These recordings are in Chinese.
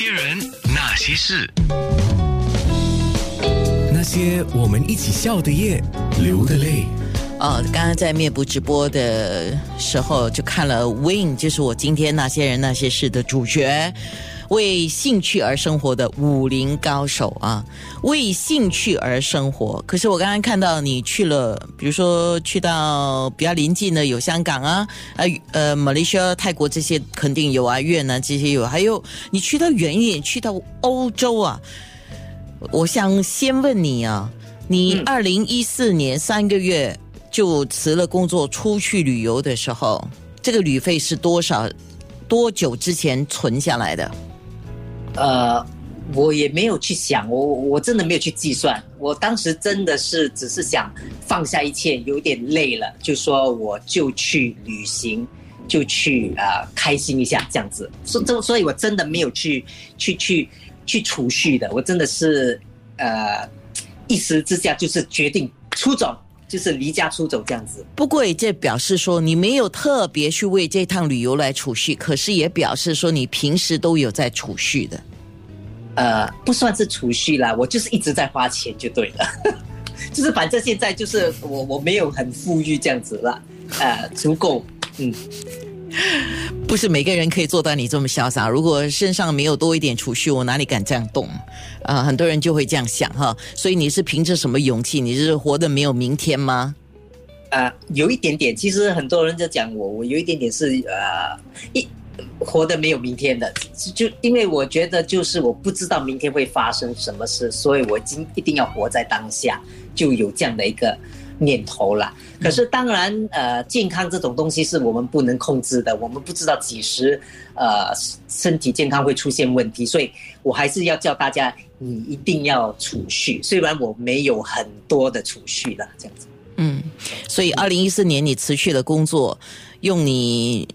些人，那些事，那些我们一起笑的夜，流的泪。哦，刚刚在面部直播的时候就看了 Win，就是我今天那些人那些事的主角，为兴趣而生活的武林高手啊，为兴趣而生活。可是我刚刚看到你去了，比如说去到比较临近的有香港啊，啊呃马来西亚、泰国这些肯定有啊，越南这些有，还有你去到远一点，去到欧洲啊。我想先问你啊，你二零一四年三个月。就辞了工作出去旅游的时候，这个旅费是多少？多久之前存下来的？呃，我也没有去想，我我真的没有去计算。我当时真的是只是想放下一切，有点累了，就说我就去旅行，就去呃开心一下这样子。所所所以，我真的没有去去去去储蓄的。我真的是呃一时之下就是决定出走。就是离家出走这样子，不过这表示说你没有特别去为这趟旅游来储蓄，可是也表示说你平时都有在储蓄的。呃，不算是储蓄啦，我就是一直在花钱就对了，就是反正现在就是我我没有很富裕这样子了，呃，足够，嗯。不是每个人可以做到你这么潇洒。如果身上没有多一点储蓄，我哪里敢这样动？啊，很多人就会这样想哈。所以你是凭着什么勇气？你是活得没有明天吗？呃，有一点点。其实很多人就讲我，我有一点点是呃一活得没有明天的。就因为我觉得就是我不知道明天会发生什么事，所以我今一定要活在当下，就有这样的一个。念头啦，可是当然，呃，健康这种东西是我们不能控制的，我们不知道几时，呃，身体健康会出现问题，所以我还是要叫大家，你一定要储蓄。虽然我没有很多的储蓄了，这样子。嗯，所以二零一四年你辞去了工作，用你。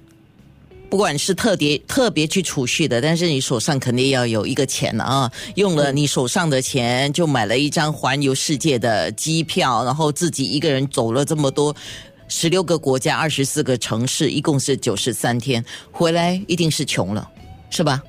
不管是特别特别去储蓄的，但是你手上肯定要有一个钱啊！用了你手上的钱，就买了一张环游世界的机票，然后自己一个人走了这么多十六个国家、二十四个城市，一共是九十三天，回来一定是穷了，是吧？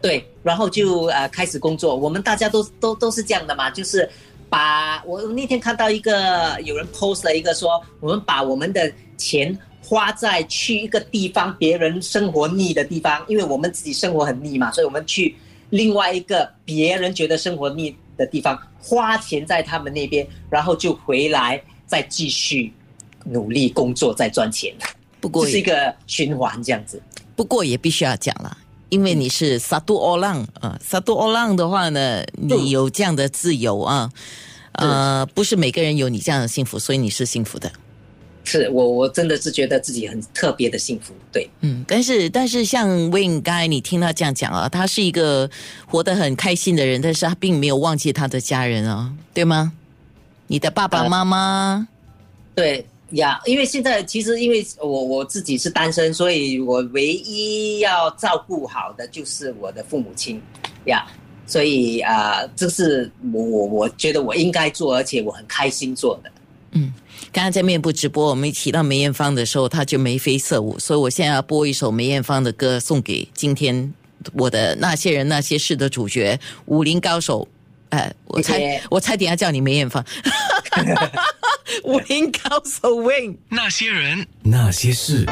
对，然后就呃开始工作。我们大家都都都是这样的嘛，就是把我那天看到一个有人 post 了一个说，我们把我们的钱。花在去一个地方别人生活腻的地方，因为我们自己生活很腻嘛，所以我们去另外一个别人觉得生活腻的地方，花钱在他们那边，然后就回来再继续努力工作，再赚钱。不过是一个循环这样子。不过也必须要讲了，因为你是萨杜奥浪啊，萨杜奥浪的话呢，你有这样的自由啊，呃，不是每个人有你这样的幸福，所以你是幸福的。是我，我真的是觉得自己很特别的幸福，对，嗯，但是但是像 Win 刚才你听他这样讲啊，他是一个活得很开心的人，但是他并没有忘记他的家人啊，对吗？你的爸爸妈妈，对呀，因为现在其实因为我我自己是单身，所以我唯一要照顾好的就是我的父母亲呀，所以啊，这是我我我觉得我应该做，而且我很开心做的，嗯。刚刚在面部直播，我们一提到梅艳芳的时候，他就眉飞色舞，所以我现在要播一首梅艳芳的歌，送给今天我的那些人那些事的主角武林高手。哎，我猜我猜，等下叫你梅艳芳，武林高手 Win，那些人那些事。